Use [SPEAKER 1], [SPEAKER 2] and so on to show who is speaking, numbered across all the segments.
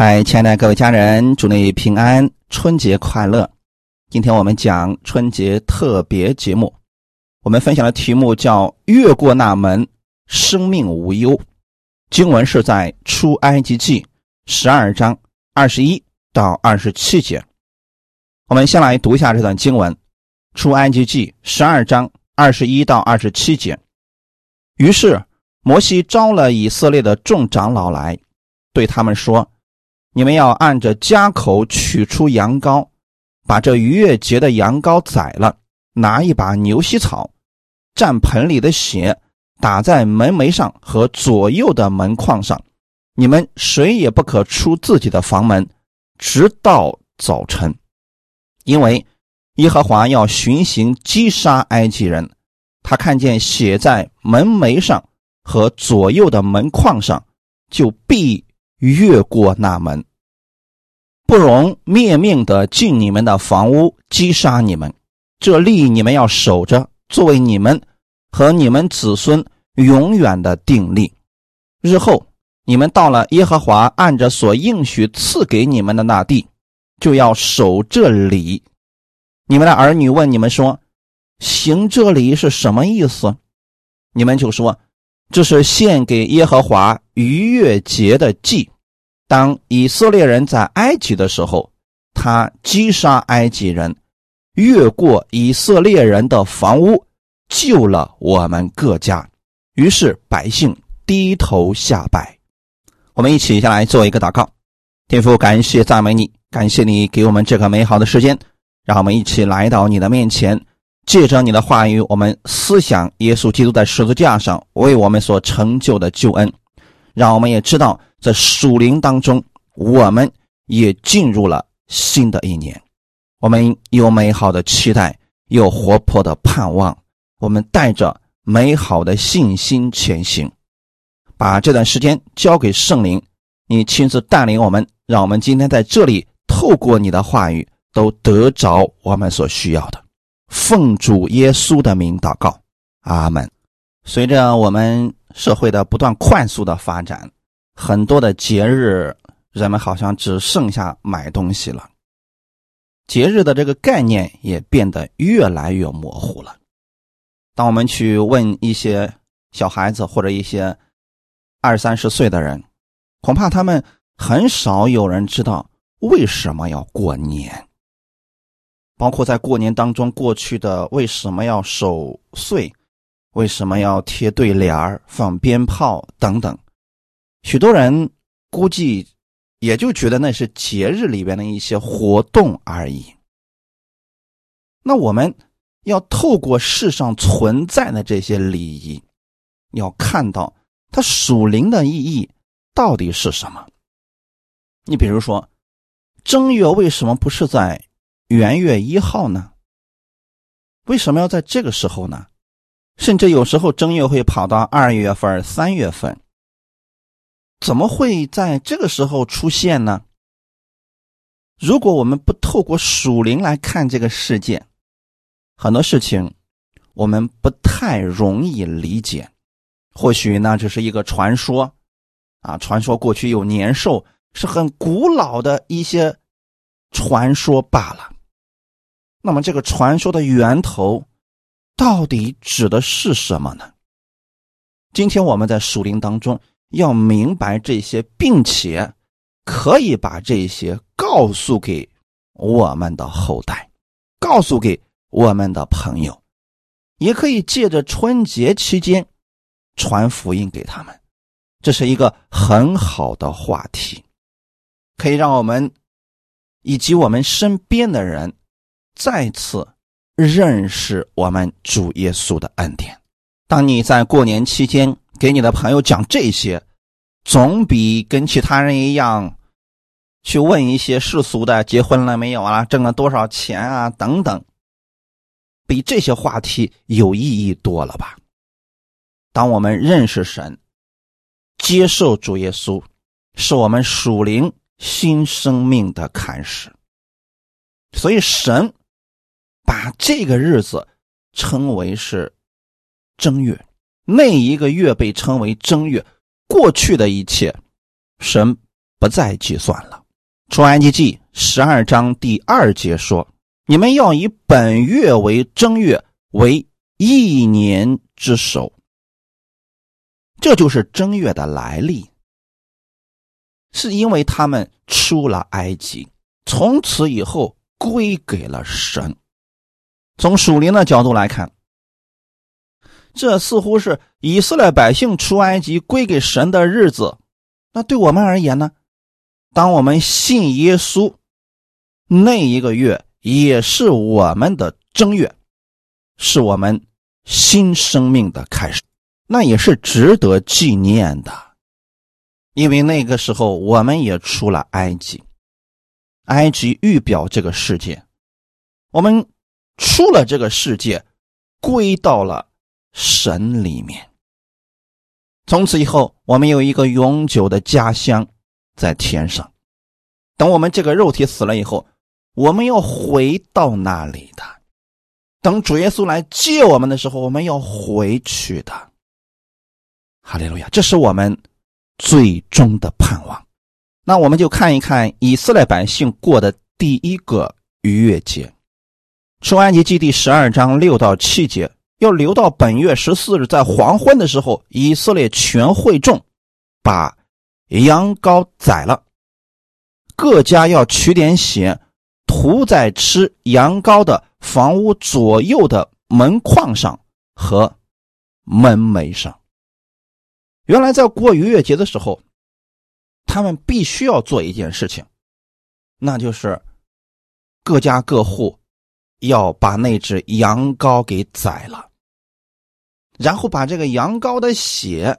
[SPEAKER 1] 嗨，亲爱的各位家人，祝你平安，春节快乐！今天我们讲春节特别节目，我们分享的题目叫“越过那门，生命无忧”。经文是在出埃及记十二章二十一到二十七节。我们先来读一下这段经文：出埃及记十二章二十一到二十七节。于是摩西招了以色列的众长老来，对他们说。你们要按着家口取出羊羔，把这逾越节的羊羔宰了，拿一把牛膝草，蘸盆里的血，打在门楣上和左右的门框上。你们谁也不可出自己的房门，直到早晨，因为耶和华要巡行击杀埃及人。他看见血在门楣上和左右的门框上，就必越过那门。不容灭命的进你们的房屋，击杀你们。这例你们要守着，作为你们和你们子孙永远的定力。日后你们到了耶和华按着所应许赐给你们的那地，就要守这里。你们的儿女问你们说：“行这里是什么意思？”你们就说：“这是献给耶和华逾越节的祭。”当以色列人在埃及的时候，他击杀埃及人，越过以色列人的房屋，救了我们各家。于是百姓低头下拜。我们一起下来做一个祷告，天父，感谢赞美你，感谢你给我们这个美好的时间，让我们一起来到你的面前，借着你的话语，我们思想耶稣基督在十字架上为我们所成就的救恩。让我们也知道，在属灵当中，我们也进入了新的一年。我们有美好的期待，有活泼的盼望。我们带着美好的信心前行，把这段时间交给圣灵，你亲自带领我们。让我们今天在这里，透过你的话语，都得着我们所需要的。奉主耶稣的名祷告，阿门。随着我们。社会的不断快速的发展，很多的节日，人们好像只剩下买东西了。节日的这个概念也变得越来越模糊了。当我们去问一些小孩子或者一些二三十岁的人，恐怕他们很少有人知道为什么要过年。包括在过年当中过去的为什么要守岁。为什么要贴对联儿、放鞭炮等等？许多人估计也就觉得那是节日里边的一些活动而已。那我们要透过世上存在的这些礼仪，要看到它属灵的意义到底是什么。你比如说，正月为什么不是在元月一号呢？为什么要在这个时候呢？甚至有时候正月会跑到二月份、三月份，怎么会在这个时候出现呢？如果我们不透过属灵来看这个世界，很多事情我们不太容易理解。或许那只是一个传说，啊，传说过去有年兽，是很古老的一些传说罢了。那么这个传说的源头？到底指的是什么呢？今天我们在属灵当中要明白这些，并且可以把这些告诉给我们的后代，告诉给我们的朋友，也可以借着春节期间传福音给他们。这是一个很好的话题，可以让我们以及我们身边的人再次。认识我们主耶稣的恩典。当你在过年期间给你的朋友讲这些，总比跟其他人一样去问一些世俗的结婚了没有啊、挣了多少钱啊等等，比这些话题有意义多了吧？当我们认识神、接受主耶稣，是我们属灵新生命的开始。所以神。把这个日子称为是正月，那一个月被称为正月。过去的一切，神不再计算了。出埃及记十二章第二节说：“你们要以本月为正月，为一年之首。”这就是正月的来历，是因为他们出了埃及，从此以后归给了神。从属灵的角度来看，这似乎是以色列百姓出埃及归给神的日子。那对我们而言呢？当我们信耶稣，那一个月也是我们的正月，是我们新生命的开始，那也是值得纪念的。因为那个时候我们也出了埃及，埃及预表这个世界，我们。出了这个世界，归到了神里面。从此以后，我们有一个永久的家乡在天上。等我们这个肉体死了以后，我们要回到那里的。等主耶稣来接我们的时候，我们要回去的。哈利路亚！这是我们最终的盼望。那我们就看一看以色列百姓过的第一个逾越节。出埃及记第十二章六到七节，要留到本月十四日，在黄昏的时候，以色列全会众把羊羔宰了，各家要取点血，涂在吃羊羔的房屋左右的门框上和门楣上。原来在过逾越节的时候，他们必须要做一件事情，那就是各家各户。要把那只羊羔给宰了，然后把这个羊羔的血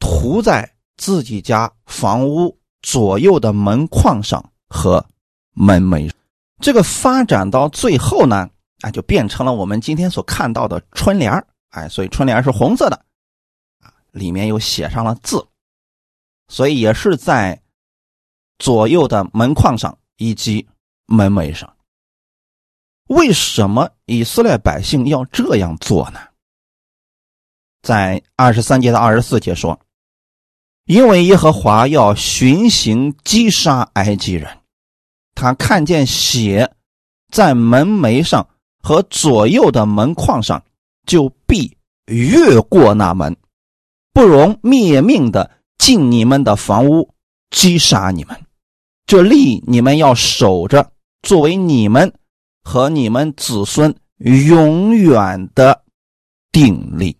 [SPEAKER 1] 涂在自己家房屋左右的门框上和门楣。这个发展到最后呢，啊，就变成了我们今天所看到的春联哎，所以春联是红色的，啊，里面又写上了字，所以也是在左右的门框上以及门楣上。为什么以色列百姓要这样做呢？在二十三节到二十四节说：“因为耶和华要巡行击杀埃及人，他看见血在门楣上和左右的门框上，就必越过那门，不容灭命的进你们的房屋击杀你们。这利你们要守着，作为你们。”和你们子孙永远的定力。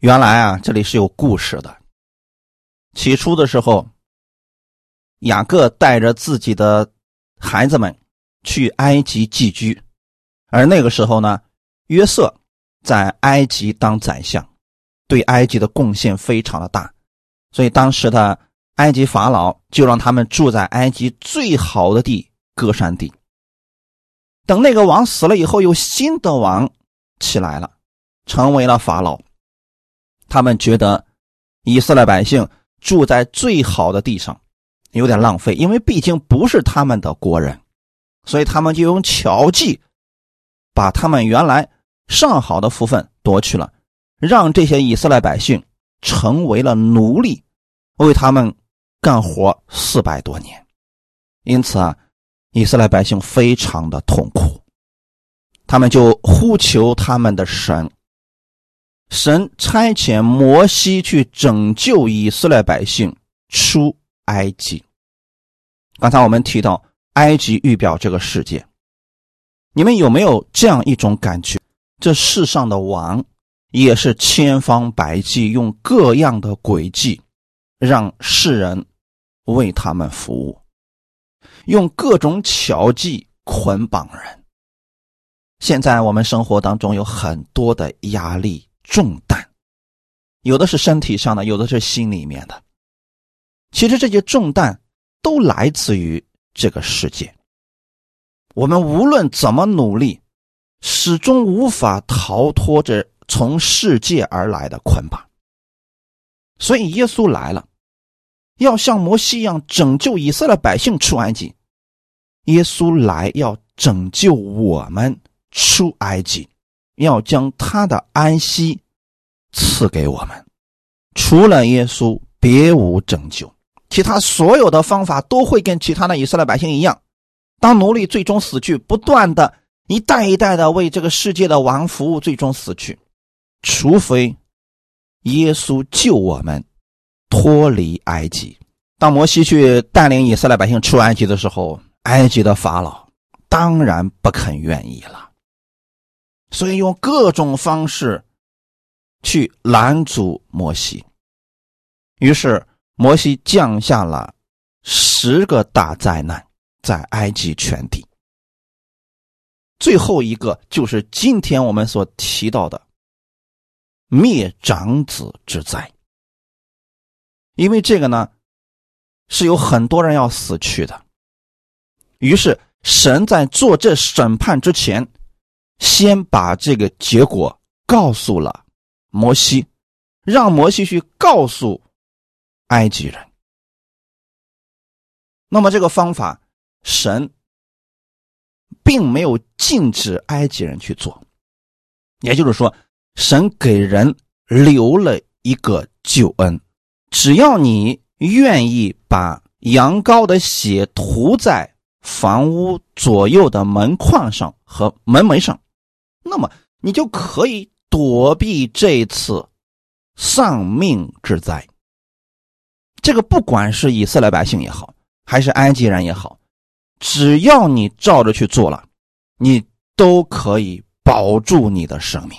[SPEAKER 1] 原来啊，这里是有故事的。起初的时候，雅各带着自己的孩子们去埃及寄居，而那个时候呢，约瑟在埃及当宰相，对埃及的贡献非常的大，所以当时的埃及法老就让他们住在埃及最好的地——歌山地。等那个王死了以后，有新的王起来了，成为了法老。他们觉得以色列百姓住在最好的地上有点浪费，因为毕竟不是他们的国人，所以他们就用巧计把他们原来上好的福分夺去了，让这些以色列百姓成为了奴隶，为他们干活四百多年。因此啊。以色列百姓非常的痛苦，他们就呼求他们的神。神差遣摩西去拯救以色列百姓出埃及。刚才我们提到埃及预表这个世界，你们有没有这样一种感觉？这世上的王也是千方百计用各样的诡计，让世人为他们服务。用各种巧计捆绑人。现在我们生活当中有很多的压力重担，有的是身体上的，有的是心里面的。其实这些重担都来自于这个世界。我们无论怎么努力，始终无法逃脱这从世界而来的捆绑。所以耶稣来了，要像摩西一样拯救以色列百姓出埃及。耶稣来要拯救我们出埃及，要将他的安息赐给我们。除了耶稣，别无拯救。其他所有的方法都会跟其他的以色列百姓一样。当奴隶最终死去，不断的一代一代的为这个世界的王服务，最终死去，除非耶稣救我们脱离埃及。当摩西去带领以色列百姓出埃及的时候，埃及的法老当然不肯愿意了，所以用各种方式去拦阻摩西。于是摩西降下了十个大灾难。在埃及全地，最后一个就是今天我们所提到的灭长子之灾。因为这个呢，是有很多人要死去的。于是神在做这审判之前，先把这个结果告诉了摩西，让摩西去告诉埃及人。那么这个方法。神并没有禁止埃及人去做，也就是说，神给人留了一个救恩，只要你愿意把羊羔的血涂在房屋左右的门框上和门楣上，那么你就可以躲避这次丧命之灾。这个不管是以色列百姓也好，还是埃及人也好。只要你照着去做了，你都可以保住你的生命。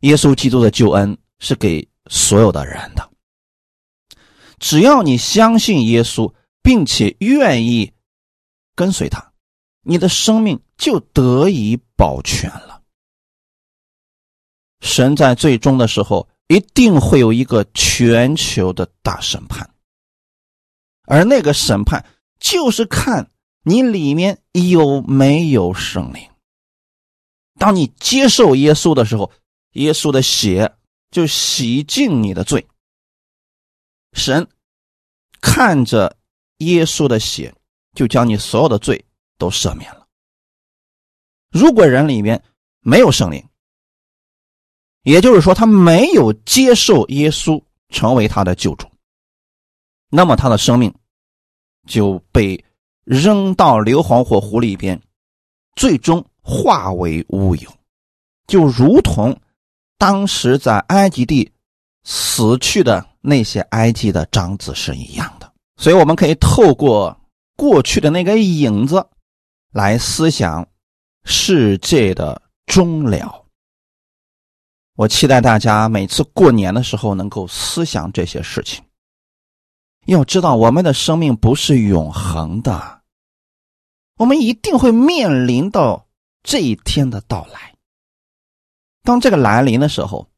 [SPEAKER 1] 耶稣基督的救恩是给所有的人的。只要你相信耶稣，并且愿意跟随他，你的生命就得以保全了。神在最终的时候一定会有一个全球的大审判，而那个审判。就是看你里面有没有圣灵。当你接受耶稣的时候，耶稣的血就洗净你的罪。神看着耶稣的血，就将你所有的罪都赦免了。如果人里面没有圣灵，也就是说他没有接受耶稣成为他的救主，那么他的生命。就被扔到硫磺火湖里边，最终化为乌有，就如同当时在埃及地死去的那些埃及的长子是一样。所以，我们可以透过过去的那个影子来思想世界的终了。我期待大家每次过年的时候能够思想这些事情。要知道，我们的生命不是永恒的，我们一定会面临到这一天的到来。当这个来临的时候，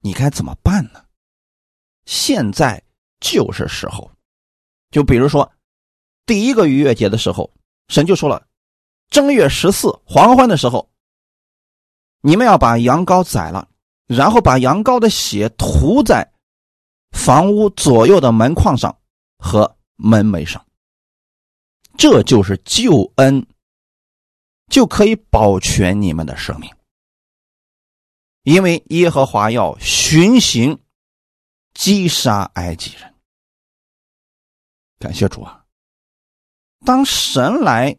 [SPEAKER 1] 你该怎么办呢？现在就是时候。就比如说，第一个逾越节的时候，神就说了：正月十四黄昏的时候，你们要把羊羔宰了，然后把羊羔的血涂在。房屋左右的门框上和门楣上，这就是救恩，就可以保全你们的生命。因为耶和华要巡行，击杀埃及人。感谢主啊！当神来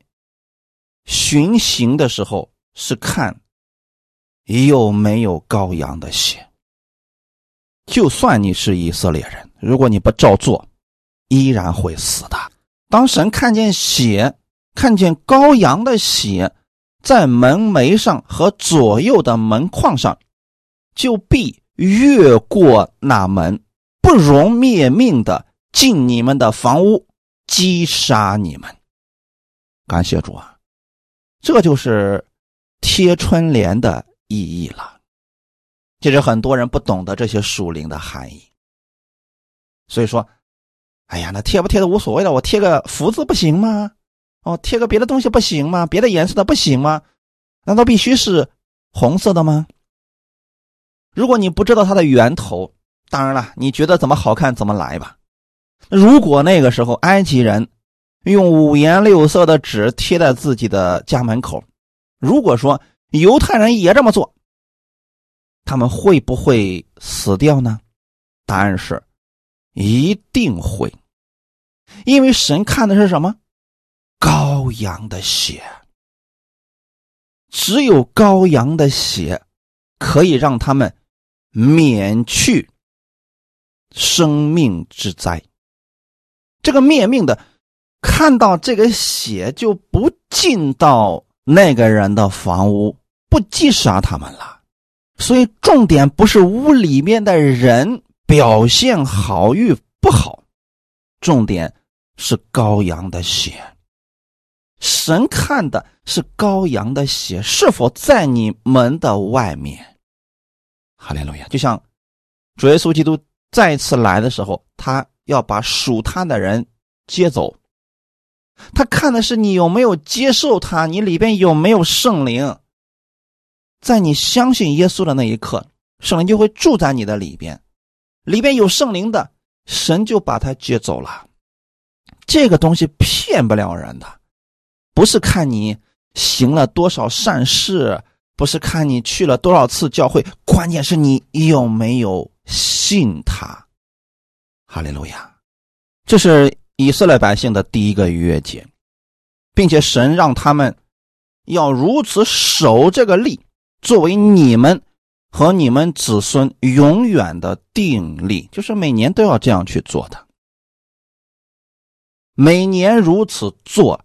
[SPEAKER 1] 巡行的时候，是看有没有羔羊的血。就算你是以色列人，如果你不照做，依然会死的。当神看见血，看见羔羊的血在门楣上和左右的门框上，就必越过那门，不容灭命的进你们的房屋，击杀你们。感谢主啊，这就是贴春联的意义了。其实很多人不懂得这些属灵的含义，所以说，哎呀，那贴不贴的无所谓了，我贴个福字不行吗？哦，贴个别的东西不行吗？别的颜色的不行吗？难道必须是红色的吗？如果你不知道它的源头，当然了，你觉得怎么好看怎么来吧。如果那个时候埃及人用五颜六色的纸贴在自己的家门口，如果说犹太人也这么做。他们会不会死掉呢？答案是，一定会，因为神看的是什么？羔羊的血。只有羔羊的血可以让他们免去生命之灾。这个灭命的看到这个血就不进到那个人的房屋，不击杀他们了。所以重点不是屋里面的人表现好与不好，重点是羔羊的血。神看的是羔羊的血是否在你门的外面。哈利路亚！就像主耶稣基督再次来的时候，他要把属他的人接走，他看的是你有没有接受他，你里边有没有圣灵。在你相信耶稣的那一刻，圣灵就会住在你的里边，里边有圣灵的神就把他接走了。这个东西骗不了人的。不是看你行了多少善事，不是看你去了多少次教会，关键是你有没有信他。哈利路亚！这是以色列百姓的第一个逾越节，并且神让他们要如此守这个例，作为你们和你们子孙永远的定力，就是每年都要这样去做的。每年如此做。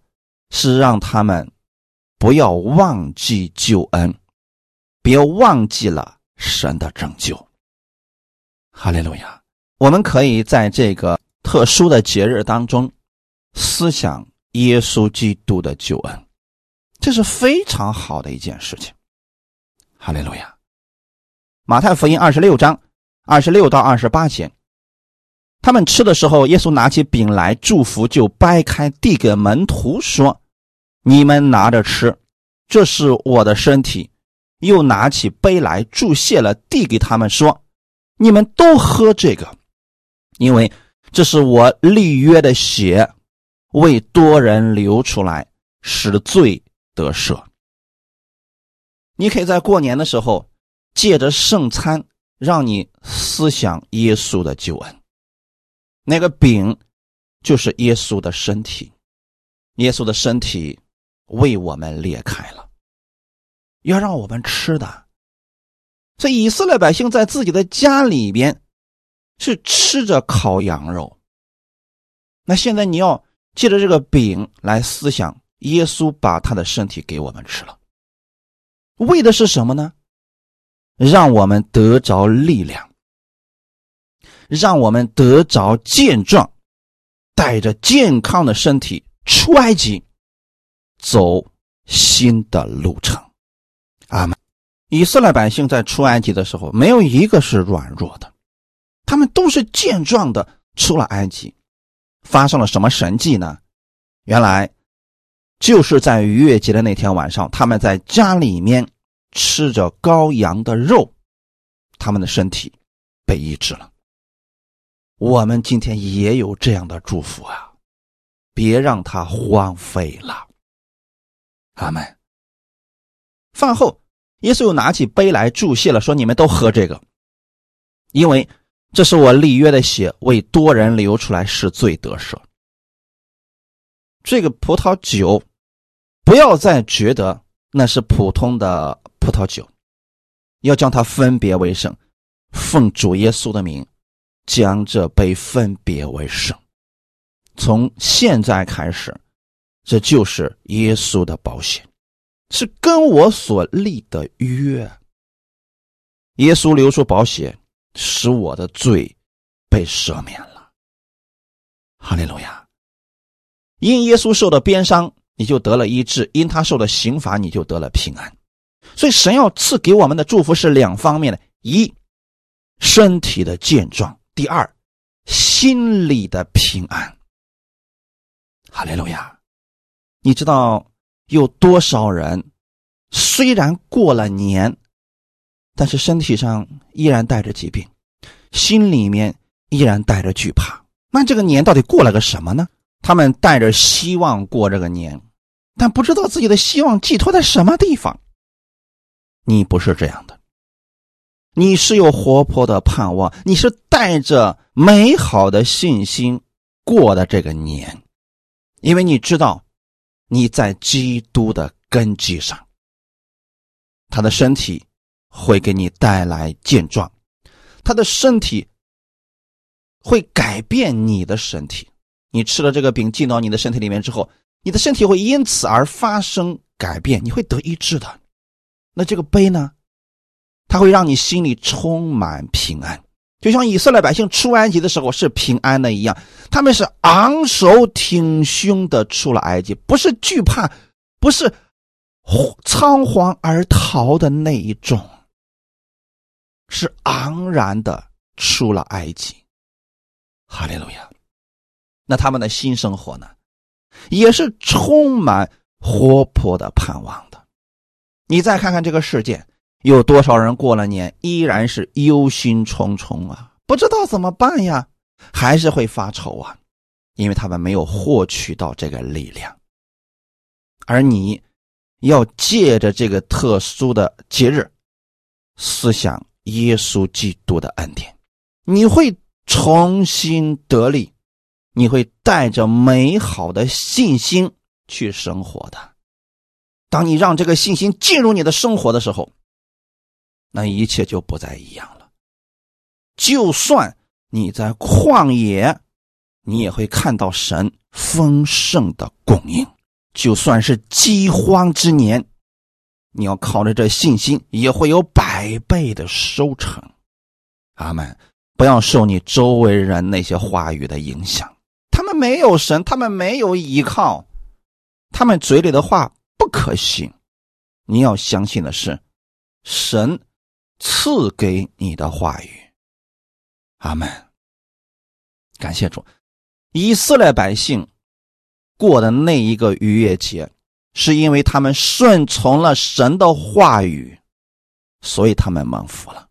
[SPEAKER 1] 是让他们不要忘记救恩，别忘记了神的拯救。哈利路亚！我们可以在这个特殊的节日当中思想耶稣基督的救恩，这是非常好的一件事情。哈利路亚！马太福音二十六章二十六到二十八节，他们吃的时候，耶稣拿起饼来祝福，就掰开递给门徒说。你们拿着吃，这是我的身体。又拿起杯来注谢了，递给他们说：“你们都喝这个，因为这是我立约的血，为多人流出来，使罪得赦。”你可以在过年的时候借着圣餐，让你思想耶稣的救恩。那个饼就是耶稣的身体，耶稣的身体。为我们裂开了，要让我们吃的。所以以色列百姓在自己的家里边是吃着烤羊肉。那现在你要借着这个饼来思想，耶稣把他的身体给我们吃了，为的是什么呢？让我们得着力量，让我们得着健壮，带着健康的身体出埃及。走新的路程，阿门。以色列百姓在出埃及的时候，没有一个是软弱的，他们都是健壮的出了埃及。发生了什么神迹呢？原来就是在逾越节的那天晚上，他们在家里面吃着羔羊的肉，他们的身体被医治了。我们今天也有这样的祝福啊！别让它荒废了。阿门。饭后，耶稣又拿起杯来注谢了，说：“你们都喝这个，因为这是我立约的血，为多人流出来，是罪得赦。”这个葡萄酒，不要再觉得那是普通的葡萄酒，要将它分别为圣，奉主耶稣的名，将这杯分别为圣。从现在开始。这就是耶稣的保险，是跟我所立的约。耶稣流出保险，使我的罪被赦免了。哈利路亚！因耶稣受的鞭伤，你就得了医治；因他受的刑罚，你就得了平安。所以，神要赐给我们的祝福是两方面的：一，身体的健壮；第二，心里的平安。哈利路亚！你知道有多少人虽然过了年，但是身体上依然带着疾病，心里面依然带着惧怕。那这个年到底过了个什么呢？他们带着希望过这个年，但不知道自己的希望寄托在什么地方。你不是这样的，你是有活泼的盼望，你是带着美好的信心过的这个年，因为你知道你在基督的根基上，他的身体会给你带来健壮，他的身体会改变你的身体。你吃了这个饼进到你的身体里面之后，你的身体会因此而发生改变，你会得医治的。那这个杯呢？它会让你心里充满平安，就像以色列百姓出埃及的时候是平安的一样。他们是昂首挺胸的出了埃及，不是惧怕，不是仓皇而逃的那一种，是昂然的出了埃及。哈利路亚！那他们的新生活呢，也是充满活泼的盼望的。你再看看这个世界。有多少人过了年依然是忧心忡忡啊？不知道怎么办呀，还是会发愁啊，因为他们没有获取到这个力量。而你要借着这个特殊的节日，思想耶稣基督的恩典，你会重新得力，你会带着美好的信心去生活的。当你让这个信心进入你的生活的时候，那一切就不再一样了。就算你在旷野，你也会看到神丰盛的供应；就算是饥荒之年，你要靠着这信心，也会有百倍的收成。阿门！不要受你周围人那些话语的影响，他们没有神，他们没有依靠，他们嘴里的话不可信。你要相信的是神。赐给你的话语，阿门。感谢主，以色列百姓过的那一个逾越节，是因为他们顺从了神的话语，所以他们蒙福了。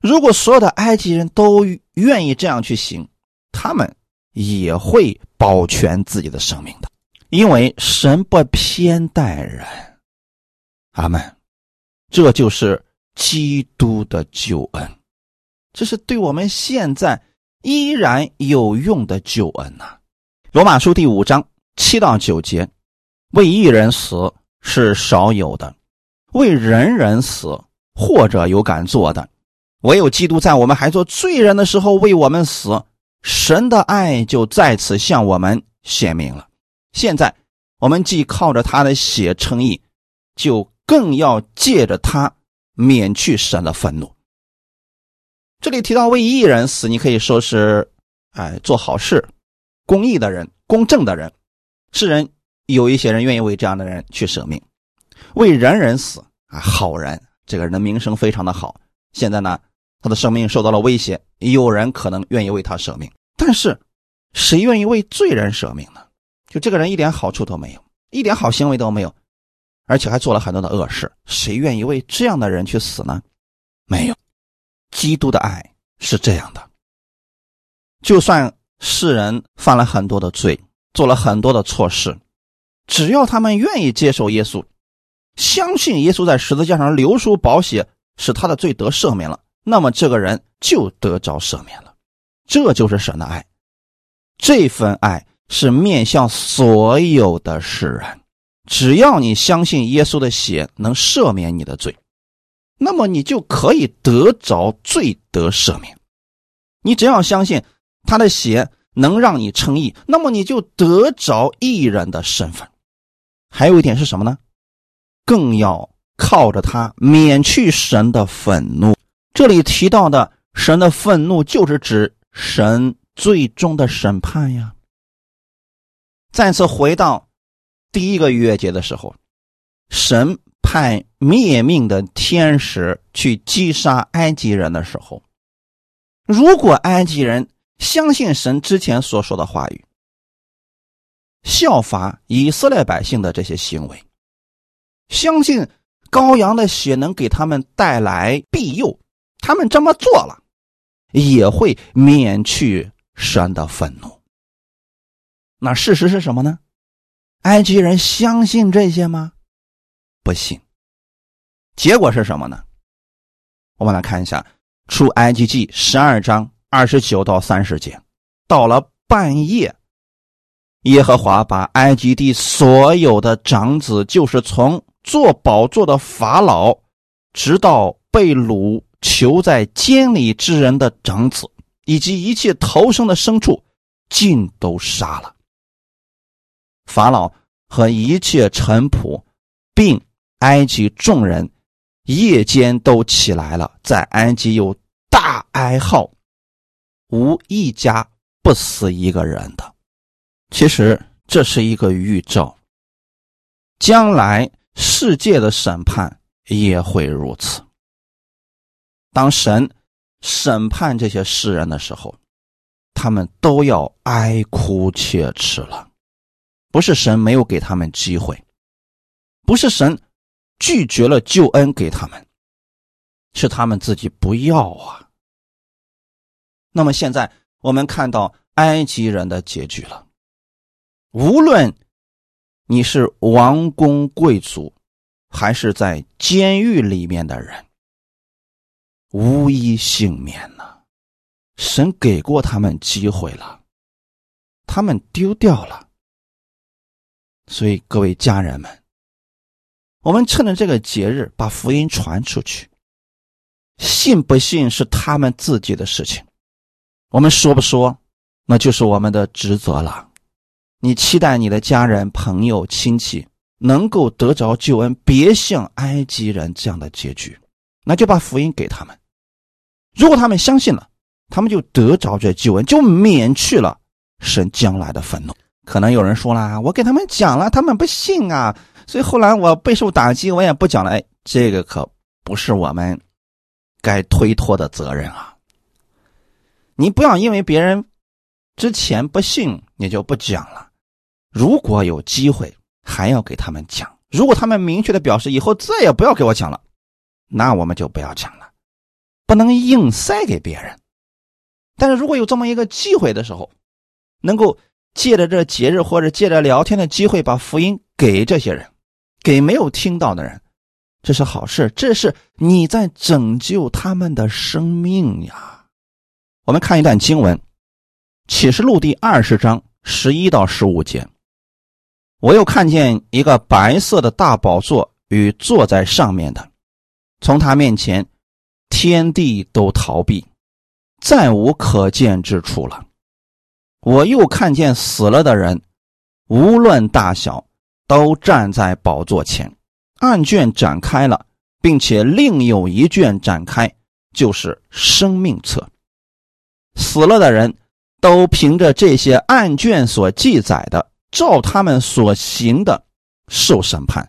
[SPEAKER 1] 如果所有的埃及人都愿意这样去行，他们也会保全自己的生命的，因为神不偏待人。阿门。这就是。基督的救恩，这是对我们现在依然有用的救恩呐。罗马书第五章七到九节：为一人死是少有的，为人人死或者有敢做的，唯有基督在我们还做罪人的时候为我们死，神的爱就在此向我们显明了。现在我们既靠着他的血称义，就更要借着他。免去神的愤怒。这里提到为一人死，你可以说是，哎，做好事、公义的人、公正的人，世人有一些人愿意为这样的人去舍命。为人人死啊，好人，这个人的名声非常的好。现在呢，他的生命受到了威胁，有人可能愿意为他舍命。但是，谁愿意为罪人舍命呢？就这个人一点好处都没有，一点好行为都没有。而且还做了很多的恶事，谁愿意为这样的人去死呢？没有，基督的爱是这样的。就算世人犯了很多的罪，做了很多的错事，只要他们愿意接受耶稣，相信耶稣在十字架上流出宝血，使他的罪得赦免了，那么这个人就得着赦免了。这就是神的爱，这份爱是面向所有的世人。只要你相信耶稣的血能赦免你的罪，那么你就可以得着罪得赦免。你只要相信他的血能让你称义，那么你就得着义人的身份。还有一点是什么呢？更要靠着他免去神的愤怒。这里提到的神的愤怒，就是指神最终的审判呀。再次回到。第一个逾越节的时候，神派灭命的天使去击杀埃及人的时候，如果埃及人相信神之前所说的话语，效法以色列百姓的这些行为，相信羔羊的血能给他们带来庇佑，他们这么做了，也会免去神的愤怒。那事实是什么呢？埃及人相信这些吗？不信。结果是什么呢？我们来看一下《出埃及记》十二章二十九到三十节，到了半夜，耶和华把埃及地所有的长子，就是从做宝座的法老，直到被掳囚在监里之人的长子，以及一切逃生的牲畜，尽都杀了。法老和一切臣仆，并埃及众人，夜间都起来了，在埃及有大哀号，无一家不死一个人的。其实这是一个预兆，将来。世界的审判也会如此。当神审判这些世人的时候，他们都要哀哭切齿了。不是神没有给他们机会，不是神拒绝了救恩给他们，是他们自己不要啊。那么现在我们看到埃及人的结局了，无论。你是王公贵族，还是在监狱里面的人，无一幸免呢？神给过他们机会了，他们丢掉了。所以各位家人们，我们趁着这个节日把福音传出去，信不信是他们自己的事情，我们说不说，那就是我们的职责了。你期待你的家人、朋友、亲戚能够得着救恩，别像埃及人这样的结局，那就把福音给他们。如果他们相信了，他们就得着这救恩，就免去了神将来的愤怒。可能有人说了，我给他们讲了，他们不信啊，所以后来我备受打击，我也不讲了。哎，这个可不是我们该推脱的责任啊！你不要因为别人之前不信，你就不讲了。如果有机会，还要给他们讲。如果他们明确的表示以后再也不要给我讲了，那我们就不要讲了，不能硬塞给别人。但是如果有这么一个机会的时候，能够借着这节日或者借着聊天的机会，把福音给这些人，给没有听到的人，这是好事。这是你在拯救他们的生命呀。我们看一段经文，《启示录》第二十章十一到十五节。我又看见一个白色的大宝座与坐在上面的，从他面前，天地都逃避，再无可见之处了。我又看见死了的人，无论大小，都站在宝座前，案卷展开了，并且另有一卷展开，就是生命册。死了的人都凭着这些案卷所记载的。照他们所行的受审判，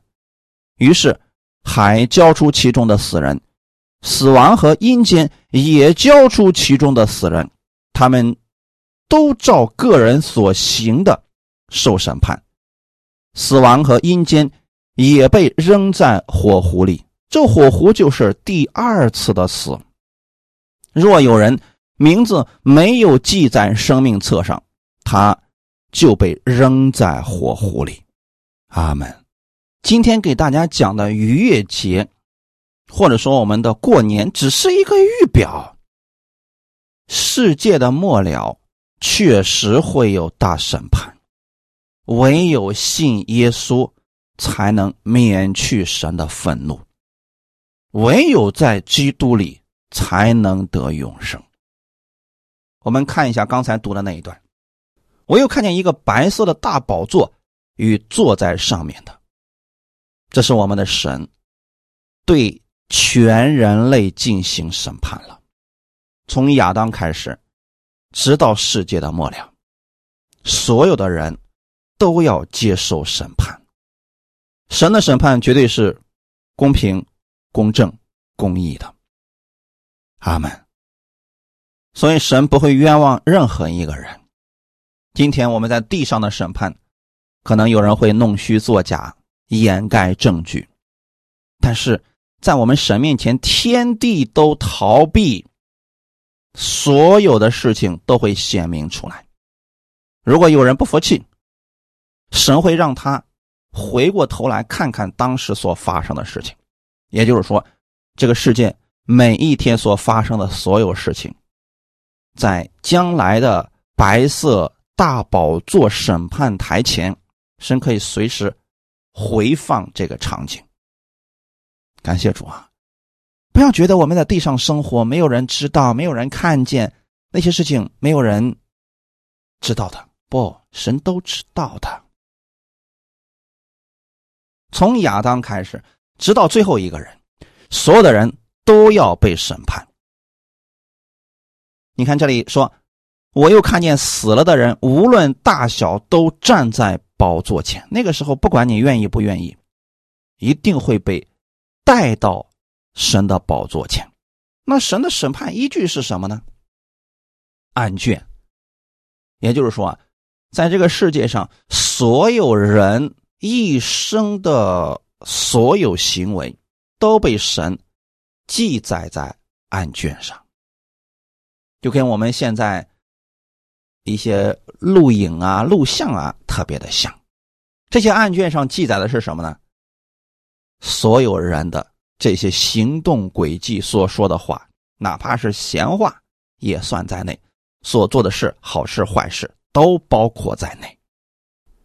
[SPEAKER 1] 于是还交出其中的死人，死亡和阴间也交出其中的死人，他们都照个人所行的受审判，死亡和阴间也被扔在火湖里。这火湖就是第二次的死。若有人名字没有记在生命册上，他。就被扔在火湖里，阿门。今天给大家讲的逾越节，或者说我们的过年，只是一个预表。世界的末了确实会有大审判，唯有信耶稣才能免去神的愤怒，唯有在基督里才能得永生。我们看一下刚才读的那一段。我又看见一个白色的大宝座与坐在上面的，这是我们的神对全人类进行审判了，从亚当开始，直到世界的末了，所有的人都要接受审判。神的审判绝对是公平、公正、公义的。阿门。所以神不会冤枉任何一个人。今天我们在地上的审判，可能有人会弄虚作假，掩盖证据，但是在我们神面前，天地都逃避，所有的事情都会显明出来。如果有人不服气，神会让他回过头来看看当时所发生的事情，也就是说，这个世界每一天所发生的所有事情，在将来的白色大宝座审判台前，神可以随时回放这个场景。感谢主啊！不要觉得我们在地上生活，没有人知道，没有人看见那些事情，没有人知道的。不，神都知道的。从亚当开始，直到最后一个人，所有的人都要被审判。你看这里说，我又看见死了的人，无论大小，都站在宝座前。那个时候，不管你愿意不愿意，一定会被带到神的宝座前。那神的审判依据是什么呢？案卷，也就是说，在这个世界上，所有人一生的所有行为都被神记载在案卷上。就跟我们现在一些录影啊、录像啊特别的像，这些案卷上记载的是什么呢？所有人的这些行动轨迹、所说的话，哪怕是闲话也算在内；所做的事，好事坏事都包括在内。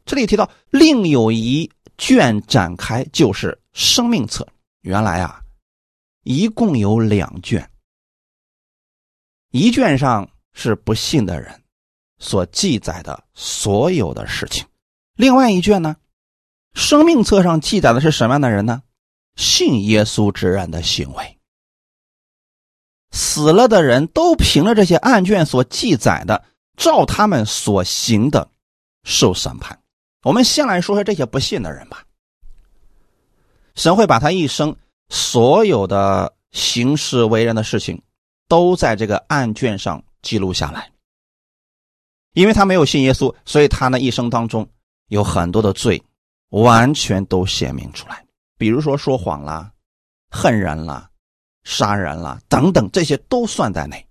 [SPEAKER 1] 这里提到另有一卷展开，就是生命册。原来啊，一共有两卷。一卷上是不信的人所记载的所有的事情，另外一卷呢，生命册上记载的是什么样的人呢？信耶稣之人的行为。死了的人都凭着这些案卷所记载的，照他们所行的受审判。我们先来说说这些不信的人吧。神会把他一生所有的行事为人的事情。都在这个案卷上记录下来，因为他没有信耶稣，所以他呢一生当中有很多的罪，完全都显明出来。比如说说谎啦、恨人啦、杀人啦等等，这些都算在内。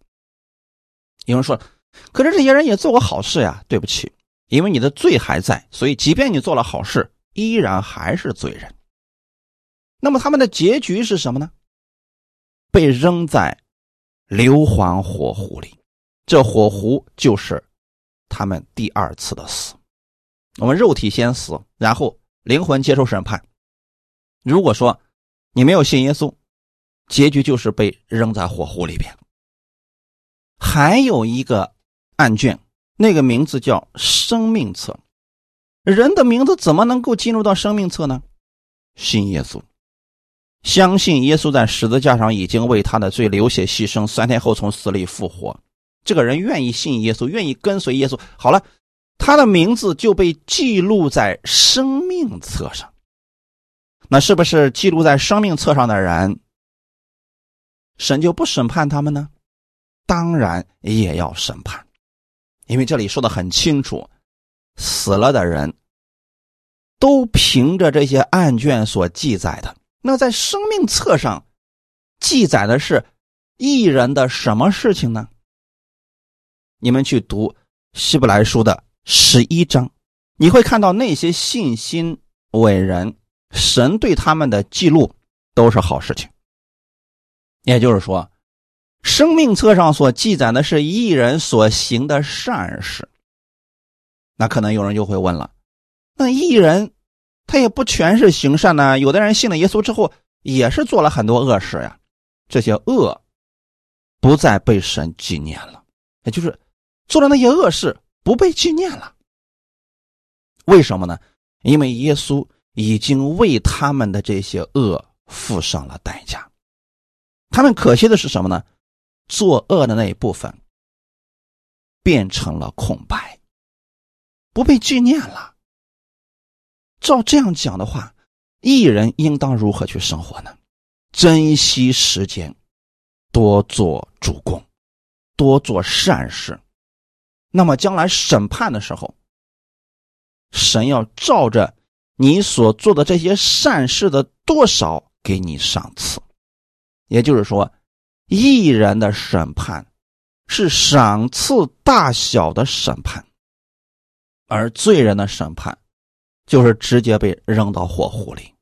[SPEAKER 1] 有人说，可是这些人也做过好事呀。对不起，因为你的罪还在，所以即便你做了好事，依然还是罪人。那么他们的结局是什么呢？被扔在。硫磺火湖里，这火湖就是他们第二次的死。我们肉体先死，然后灵魂接受审判。如果说你没有信耶稣，结局就是被扔在火湖里边。还有一个案卷，那个名字叫生命册。人的名字怎么能够进入到生命册呢？信耶稣。相信耶稣在十字架上已经为他的罪流血牺牲，三天后从死里复活。这个人愿意信耶稣，愿意跟随耶稣。好了，他的名字就被记录在生命册上。那是不是记录在生命册上的人，神就不审判他们呢？当然也要审判，因为这里说的很清楚，死了的人都凭着这些案卷所记载的。那在生命册上记载的是一人的什么事情呢？你们去读希伯来书的十一章，你会看到那些信心伟人，神对他们的记录都是好事情。也就是说，生命册上所记载的是艺人所行的善事。那可能有人就会问了，那艺人？他也不全是行善呢，有的人信了耶稣之后，也是做了很多恶事呀。这些恶不再被神纪念了，也就是做了那些恶事不被纪念了。为什么呢？因为耶稣已经为他们的这些恶付上了代价。他们可惜的是什么呢？作恶的那一部分变成了空白，不被纪念了。照这样讲的话，艺人应当如何去生活呢？珍惜时间，多做主公，多做善事。那么将来审判的时候，神要照着你所做的这些善事的多少给你赏赐。也就是说，艺人的审判是赏赐大小的审判，而罪人的审判。就是直接被扔到火湖里。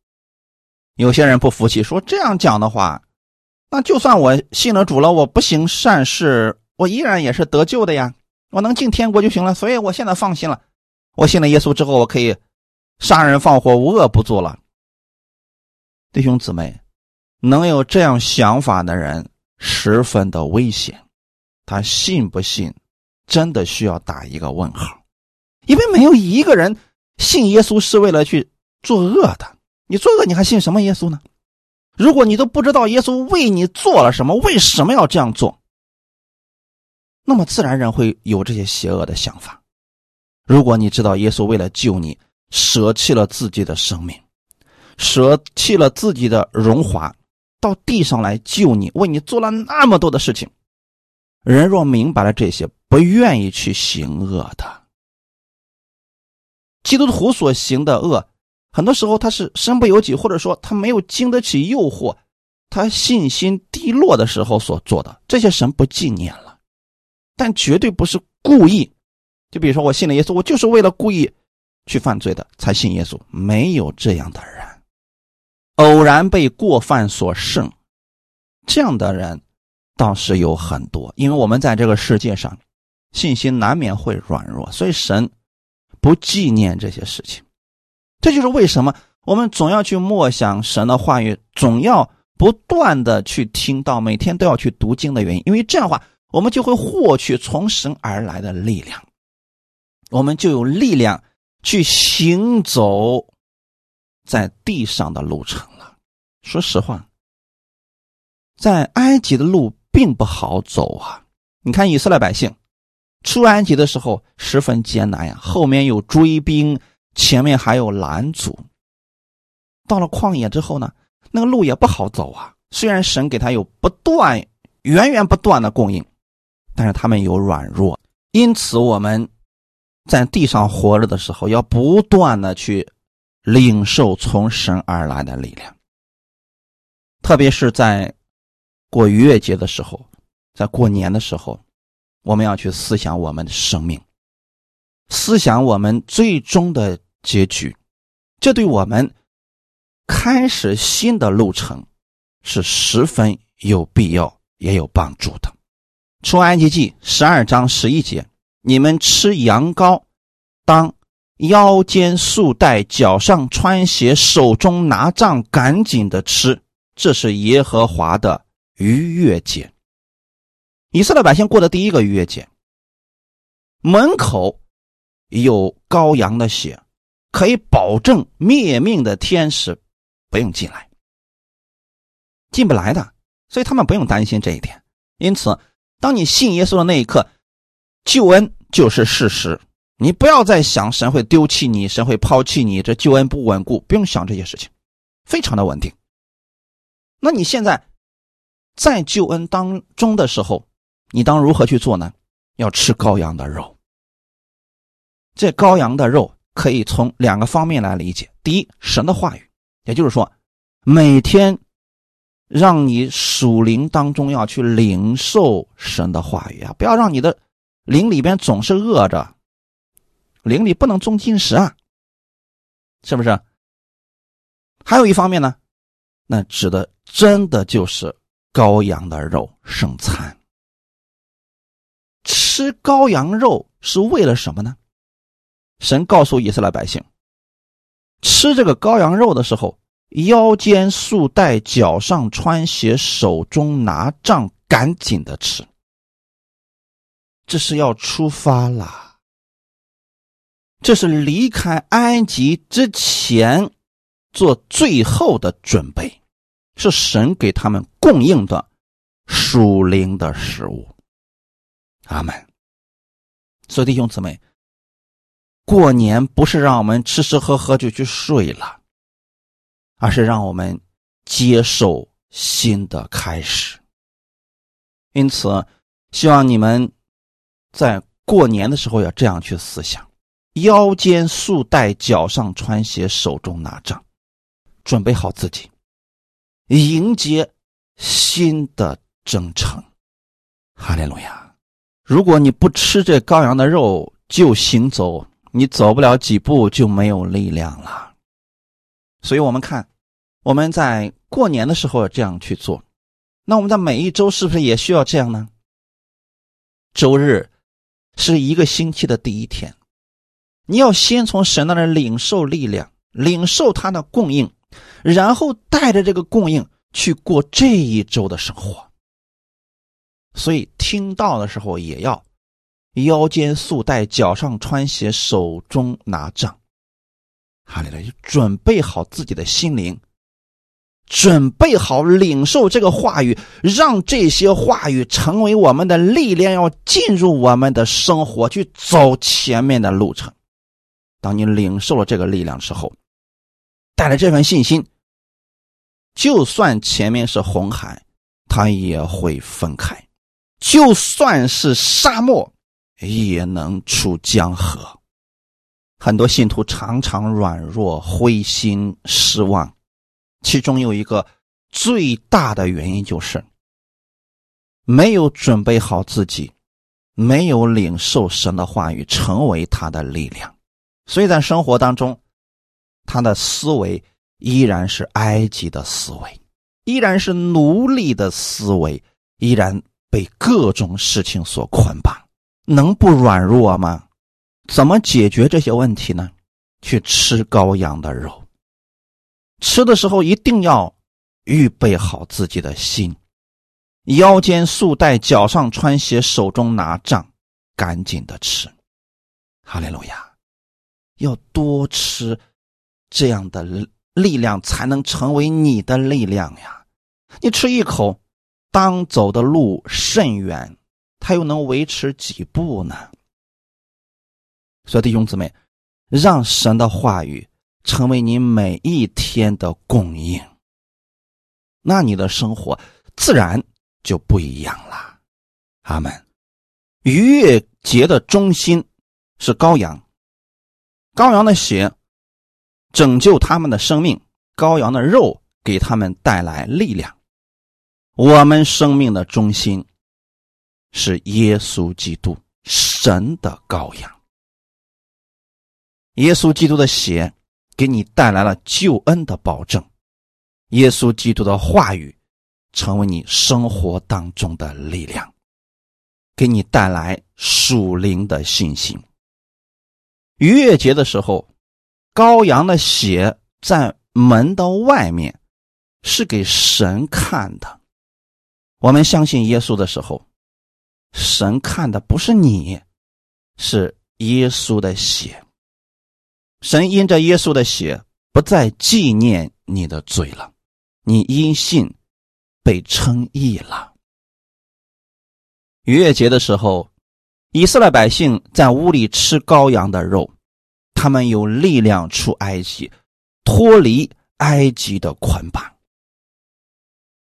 [SPEAKER 1] 有些人不服气，说这样讲的话，那就算我信了主了，我不行善事，我依然也是得救的呀，我能进天国就行了。所以我现在放心了，我信了耶稣之后，我可以杀人放火，无恶不作了。弟兄姊妹，能有这样想法的人十分的危险，他信不信，真的需要打一个问号，因为没有一个人信耶稣是为了去作恶的。你作恶，你还信什么耶稣呢？如果你都不知道耶稣为你做了什么，为什么要这样做，那么自然人会有这些邪恶的想法。如果你知道耶稣为了救你，舍弃了自己的生命，舍弃了自己的荣华，到地上来救你，为你做了那么多的事情，人若明白了这些，不愿意去行恶的。基督徒所行的恶。很多时候他是身不由己，或者说他没有经得起诱惑，他信心低落的时候所做的这些神不纪念了，但绝对不是故意。就比如说我信了耶稣，我就是为了故意去犯罪的才信耶稣，没有这样的人。偶然被过犯所胜，这样的人倒是有很多。因为我们在这个世界上，信心难免会软弱，所以神不纪念这些事情。这就是为什么我们总要去默想神的话语，总要不断的去听到，每天都要去读经的原因。因为这样的话，我们就会获取从神而来的力量，我们就有力量去行走在地上的路程了。说实话，在埃及的路并不好走啊！你看以色列百姓出埃及的时候十分艰难呀，后面有追兵。前面还有拦阻，到了旷野之后呢，那个路也不好走啊。虽然神给他有不断、源源不断的供应，但是他们有软弱，因此我们在地上活着的时候，要不断的去领受从神而来的力量。特别是在过逾越节的时候，在过年的时候，我们要去思想我们的生命，思想我们最终的。结局，这对我们开始新的路程是十分有必要也有帮助的。出埃及记十二章十一节：你们吃羊羔，当腰间束带，脚上穿鞋，手中拿杖，赶紧的吃，这是耶和华的逾越节。以色列百姓过的第一个逾越节，门口有羔羊的血。可以保证灭命的天使不用进来，进不来的，所以他们不用担心这一点。因此，当你信耶稣的那一刻，救恩就是事实。你不要再想神会丢弃你，神会抛弃你，这救恩不稳固，不用想这些事情，非常的稳定。那你现在在救恩当中的时候，你当如何去做呢？要吃羔羊的肉，这羔羊的肉。可以从两个方面来理解：第一，神的话语，也就是说，每天让你属灵当中要去领受神的话语啊，不要让你的灵里边总是饿着，灵里不能种进食啊，是不是？还有一方面呢，那指的真的就是羔羊的肉圣餐。吃羔羊肉是为了什么呢？神告诉以色列百姓，吃这个羔羊肉的时候，腰间束带，脚上穿鞋，手中拿杖，赶紧的吃。这是要出发了，这是离开埃及之前做最后的准备，是神给他们供应的属灵的食物。阿门。所以弟兄姊妹。过年不是让我们吃吃喝喝就去睡了，而是让我们接受新的开始。因此，希望你们在过年的时候要这样去思想：腰间束带，脚上穿鞋，手中拿杖，准备好自己，迎接新的征程。哈利路亚！如果你不吃这羔羊的肉就行走。你走不了几步就没有力量了，所以我们看，我们在过年的时候这样去做，那我们在每一周是不是也需要这样呢？周日是一个星期的第一天，你要先从神那里领受力量，领受他的供应，然后带着这个供应去过这一周的生活。所以听到的时候也要腰间束带，脚上穿鞋，手中拿杖。哈利路亚，准备好自己的心灵。准备好领受这个话语，让这些话语成为我们的力量，要进入我们的生活，去走前面的路程。当你领受了这个力量之后，带着这份信心，就算前面是红海，它也会分开；就算是沙漠，也能出江河。很多信徒常常软弱、灰心、失望。其中有一个最大的原因就是没有准备好自己，没有领受神的话语成为他的力量，所以在生活当中，他的思维依然是埃及的思维，依然是奴隶的思维，依然被各种事情所捆绑，能不软弱吗？怎么解决这些问题呢？去吃羔羊的肉。吃的时候一定要预备好自己的心，腰间束带，脚上穿鞋，手中拿杖，赶紧的吃。哈利路亚，要多吃这样的力量，才能成为你的力量呀！你吃一口，当走的路甚远，他又能维持几步呢？所以弟兄姊妹，让神的话语。成为你每一天的供应，那你的生活自然就不一样了。阿门。逾越节的中心是羔羊，羔羊的血拯救他们的生命，羔羊的肉给他们带来力量。我们生命的中心是耶稣基督，神的羔羊。耶稣基督的血。给你带来了救恩的保证，耶稣基督的话语成为你生活当中的力量，给你带来属灵的信心。逾越节的时候，羔羊的血在门的外面，是给神看的。我们相信耶稣的时候，神看的不是你，是耶稣的血。神因着耶稣的血，不再纪念你的罪了，你因信被称义了。逾越节的时候，以色列百姓在屋里吃羔羊的肉，他们有力量出埃及，脱离埃及的捆绑。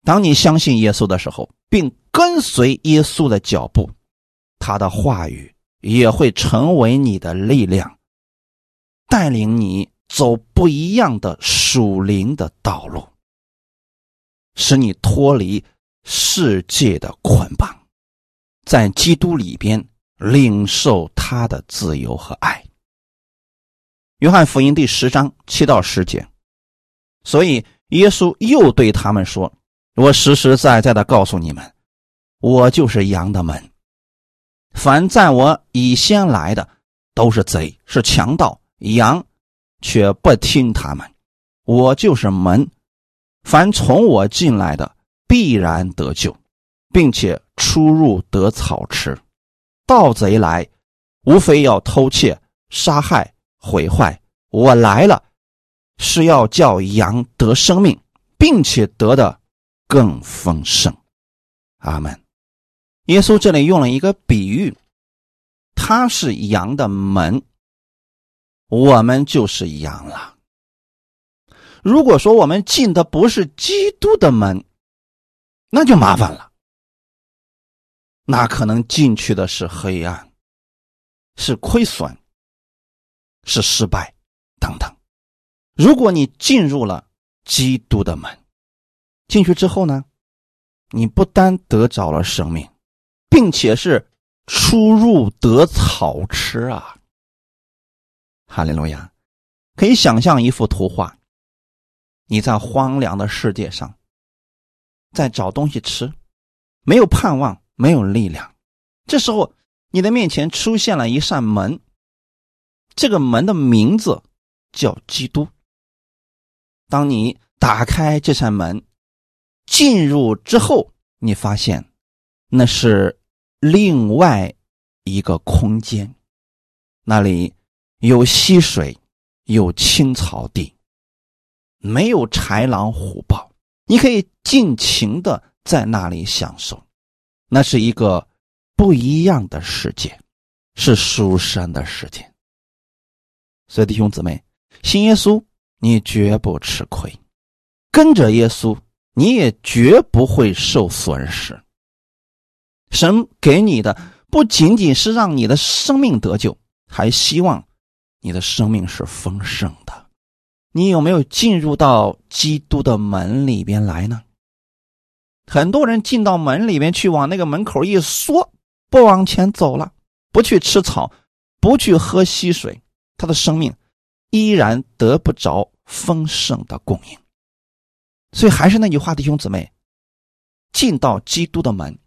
[SPEAKER 1] 当你相信耶稣的时候，并跟随耶稣的脚步，他的话语也会成为你的力量。带领你走不一样的属灵的道路，使你脱离世界的捆绑，在基督里边领受他的自由和爱。约翰福音第十章七到十节，所以耶稣又对他们说：“我实实在在的告诉你们，我就是羊的门。凡在我以先来的，都是贼，是强盗。”羊却不听他们，我就是门，凡从我进来的必然得救，并且出入得草吃。盗贼来，无非要偷窃、杀害、毁坏。我来了，是要叫羊得生命，并且得的更丰盛。阿门。耶稣这里用了一个比喻，他是羊的门。我们就是羊了。如果说我们进的不是基督的门，那就麻烦了。那可能进去的是黑暗，是亏损，是失败等等。如果你进入了基督的门，进去之后呢，你不单得着了生命，并且是出入得草吃啊。哈利路亚，可以想象一幅图画：你在荒凉的世界上，在找东西吃，没有盼望，没有力量。这时候，你的面前出现了一扇门，这个门的名字叫基督。当你打开这扇门，进入之后，你发现那是另外一个空间，那里有溪水，有青草地，没有豺狼虎豹，你可以尽情的在那里享受。那是一个不一样的世界，是书生的世界。所以弟兄姊妹，信耶稣，你绝不吃亏；跟着耶稣。你也绝不会受损失。神给你的不仅仅是让你的生命得救，还希望你的生命是丰盛的。你有没有进入到基督的门里边来呢？很多人进到门里边去，往那个门口一缩，不往前走了，不去吃草，不去喝溪水，他的生命依然得不着丰盛的供应。所以还是那句话，弟兄姊妹，进到基督的门，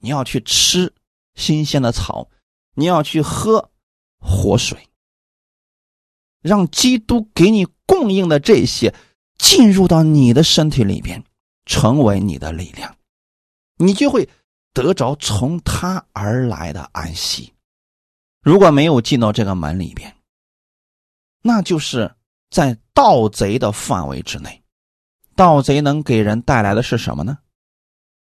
[SPEAKER 1] 你要去吃新鲜的草，你要去喝活水，让基督给你供应的这些进入到你的身体里边，成为你的力量，你就会得着从他而来的安息。如果没有进到这个门里边，那就是在盗贼的范围之内。盗贼能给人带来的是什么呢？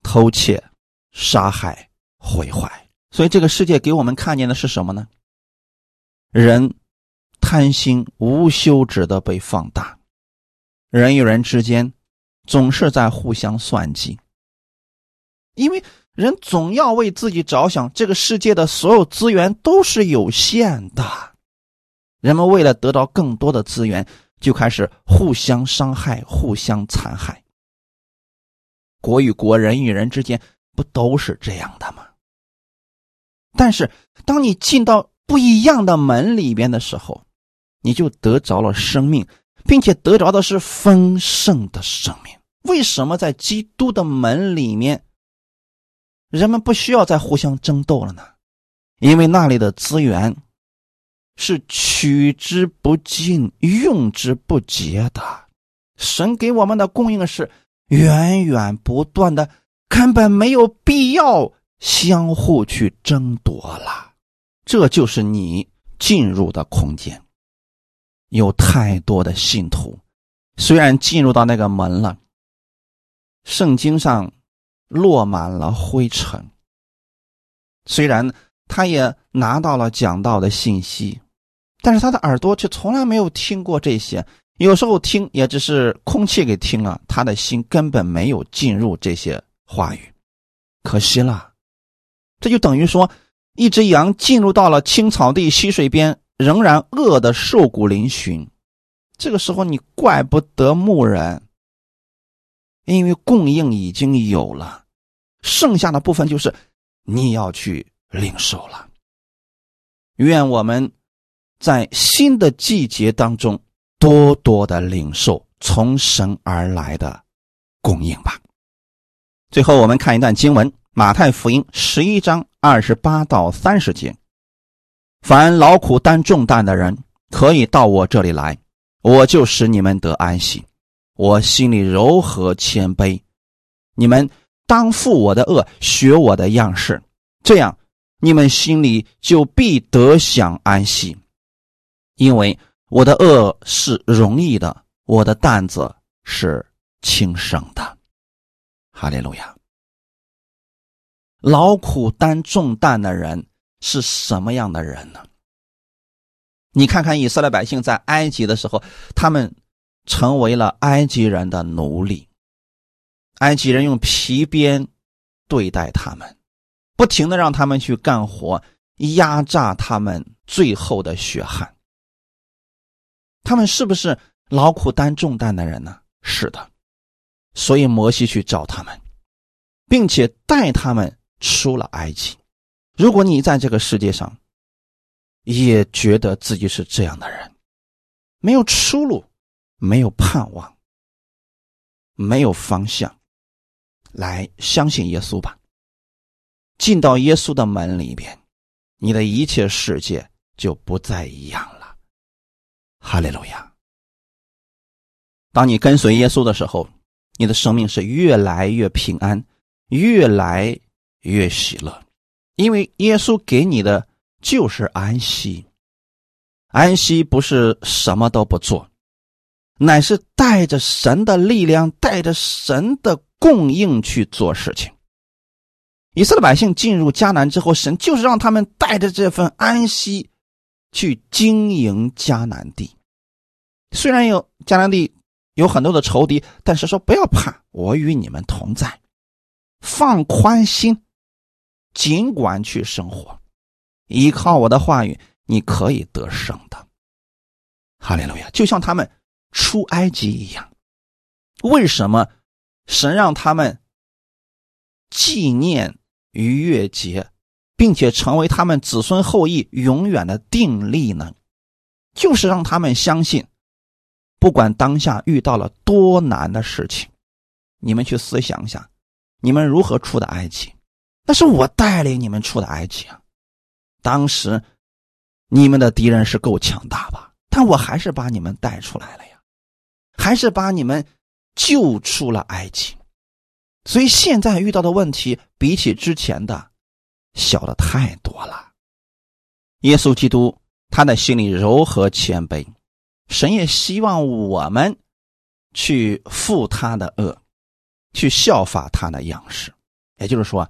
[SPEAKER 1] 偷窃、杀害、毁坏。所以这个世界给我们看见的是什么呢？人贪心无休止的被放大，人与人之间总是在互相算计，因为人总要为自己着想。这个世界的所有资源都是有限的，人们为了得到更多的资源。就开始互相伤害、互相残害。国与国、人与人之间不都是这样的吗？但是，当你进到不一样的门里边的时候，你就得着了生命，并且得着的是丰盛的生命。为什么在基督的门里面，人们不需要再互相争斗了呢？因为那里的资源。是取之不尽、用之不竭的。神给我们的供应是源源不断的，根本没有必要相互去争夺了。这就是你进入的空间。有太多的信徒，虽然进入到那个门了，圣经上落满了灰尘。虽然他也拿到了讲道的信息。但是他的耳朵却从来没有听过这些，有时候听也只是空气给听了，他的心根本没有进入这些话语，可惜了。这就等于说，一只羊进入到了青草地、溪水边，仍然饿得瘦骨嶙峋。这个时候你怪不得牧人，因为供应已经有了，剩下的部分就是你要去领受了。愿我们。在新的季节当中，多多的领受从神而来的供应吧。最后，我们看一段经文：马太福音十一章二十八到三十节。凡劳苦担重担的人，可以到我这里来，我就使你们得安息。我心里柔和谦卑，你们当负我的恶，学我的样式，这样你们心里就必得享安息。因为我的恶是容易的，我的担子是轻省的。哈利路亚！劳苦担重担的人是什么样的人呢？你看看以色列百姓在埃及的时候，他们成为了埃及人的奴隶，埃及人用皮鞭对待他们，不停的让他们去干活，压榨他们最后的血汗。他们是不是劳苦担重担的人呢？是的，所以摩西去找他们，并且带他们出了埃及。如果你在这个世界上，也觉得自己是这样的人，没有出路，没有盼望，没有方向，来相信耶稣吧。进到耶稣的门里边，你的一切世界就不再一样了。哈利路亚！当你跟随耶稣的时候，你的生命是越来越平安，越来越喜乐，因为耶稣给你的就是安息。安息不是什么都不做，乃是带着神的力量，带着神的供应去做事情。以色列百姓进入迦南之后，神就是让他们带着这份安息去经营迦南地。虽然有迦南地有很多的仇敌，但是说不要怕，我与你们同在，放宽心，尽管去生活，依靠我的话语。你可以得胜的，哈利路亚！就像他们出埃及一样，为什么神让他们纪念逾越节，并且成为他们子孙后裔永远的定力呢？就是让他们相信，不管当下遇到了多难的事情，你们去思想一下，你们如何出的埃及？那是我带领你们出的埃及啊！当时。你们的敌人是够强大吧？但我还是把你们带出来了呀，还是把你们救出了埃及。所以现在遇到的问题比起之前的小的太多了。耶稣基督他的心里柔和谦卑，神也希望我们去负他的恶，去效法他的样式。也就是说，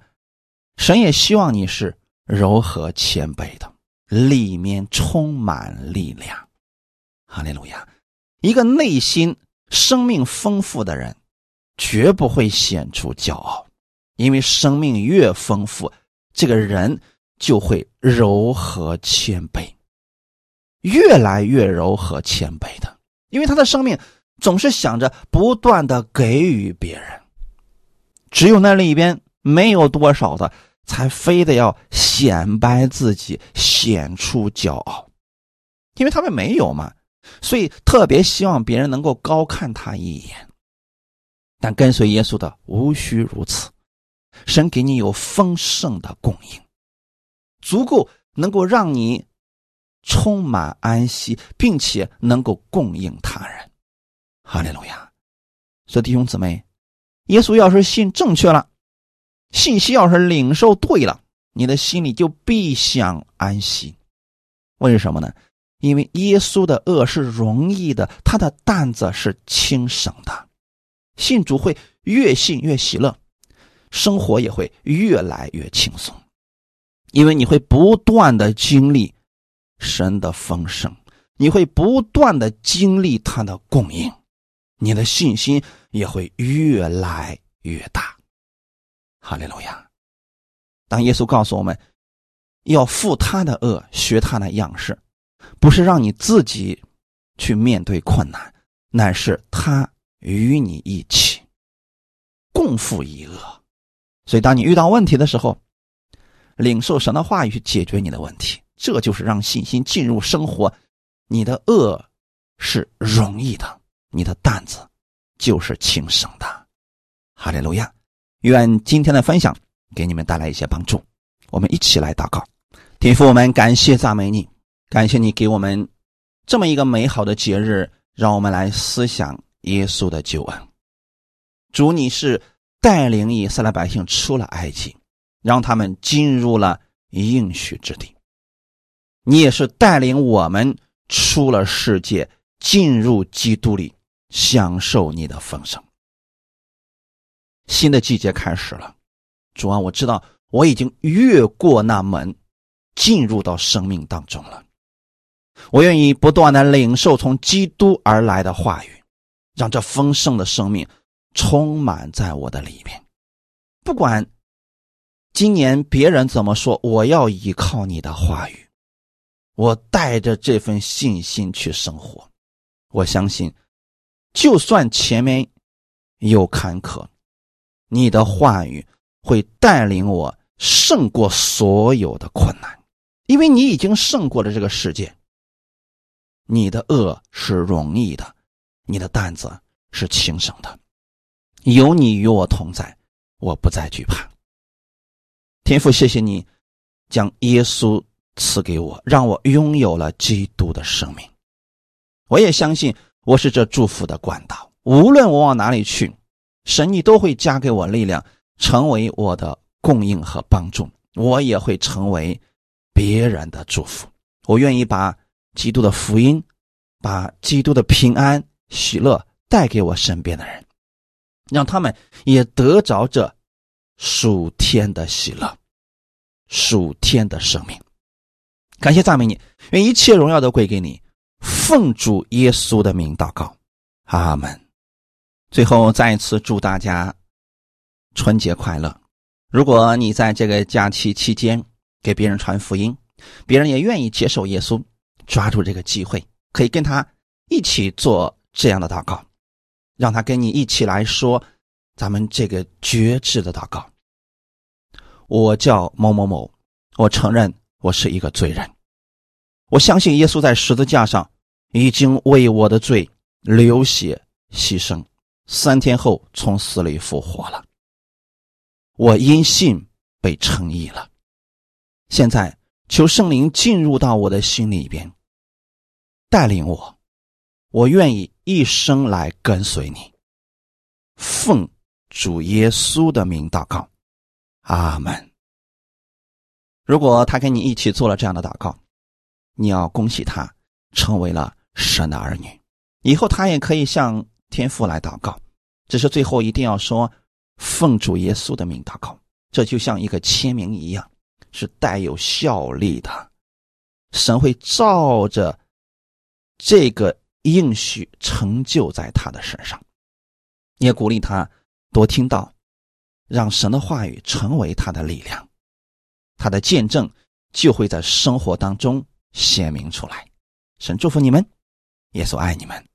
[SPEAKER 1] 神也希望你是柔和谦卑的。里面充满力量，哈利路亚！一个内心生命丰富的人，绝不会显出骄傲，因为生命越丰富，这个人就会柔和谦卑，越来越柔和谦卑的，因为他的生命总是想着不断的给予别人，只有那里边没有多少的。才非得要显摆自己，显出骄傲，因为他们没有嘛，所以特别希望别人能够高看他一眼。但跟随耶稣的无需如此，神给你有丰盛的供应，足够能够让你充满安息，并且能够供应他人。哈利路亚！所以弟兄姊妹，耶稣要是信正确了。信息要是领受对了，你的心里就必享安息。为什么呢？因为耶稣的恶是容易的，他的担子是轻省的。信主会越信越喜乐，生活也会越来越轻松，因为你会不断的经历神的丰盛，你会不断的经历他的供应，你的信心也会越来越大。哈利路亚！当耶稣告诉我们要负他的恶，学他的样式，不是让你自己去面对困难，乃是他与你一起共负一恶。所以，当你遇到问题的时候，领受神的话语去解决你的问题，这就是让信心进入生活。你的恶是容易的，你的担子就是轻省的。哈利路亚！愿今天的分享给你们带来一些帮助。我们一起来祷告，天父，我们感谢赞美你，感谢你给我们这么一个美好的节日，让我们来思想耶稣的救恩。主，你是带领以色列百姓出了埃及，让他们进入了应许之地；你也是带领我们出了世界，进入基督里，享受你的丰盛。新的季节开始了，主啊，我知道我已经越过那门，进入到生命当中了。我愿意不断的领受从基督而来的话语，让这丰盛的生命充满在我的里面。不管今年别人怎么说，我要依靠你的话语，我带着这份信心去生活。我相信，就算前面有坎坷。你的话语会带领我胜过所有的困难，因为你已经胜过了这个世界。你的恶是容易的，你的担子是轻省的，有你与我同在，我不再惧怕。天父，谢谢你将耶稣赐给我，让我拥有了基督的生命。我也相信我是这祝福的管道，无论我往哪里去，神你都会加给我力量，成为我的供应和帮助。我也会成为别人的祝福。我愿意把基督的福音，把基督的平安、喜乐带给我身边的人，让他们也得着这属天的喜乐、属天的生命。感谢赞美你，愿一切荣耀都归给你。奉主耶稣的名祷告，阿门。最后再一次祝大家春节快乐。如果你在这个假期期间给别人传福音，别人也愿意接受耶稣，抓住这个机会，可以跟他一起做这样的祷告，让他跟你一起来说咱们这个绝志的祷告。我叫某某某，我承认我是一个罪人，我相信耶稣在十字架上已经为我的罪流血牺牲，三天后从死里复活了。我因信被称义了，现在。求圣灵进入到我的心里边，带领我，我愿意一生来跟随你。奉主耶稣的名祷告，阿门。如果他跟你一起做了这样的祷告，你要恭喜他成为了神的儿女。以后他也可以向天父来祷告，只是最后一定要说奉主耶稣的名祷告，这就像一个签名一样。是带有效力的，神会照着这个应许成就在他的身上。也鼓励他多听到，让神的话语成为他的力量，他的见证就会在生活当中显明出来。神祝福你们，耶稣爱你们。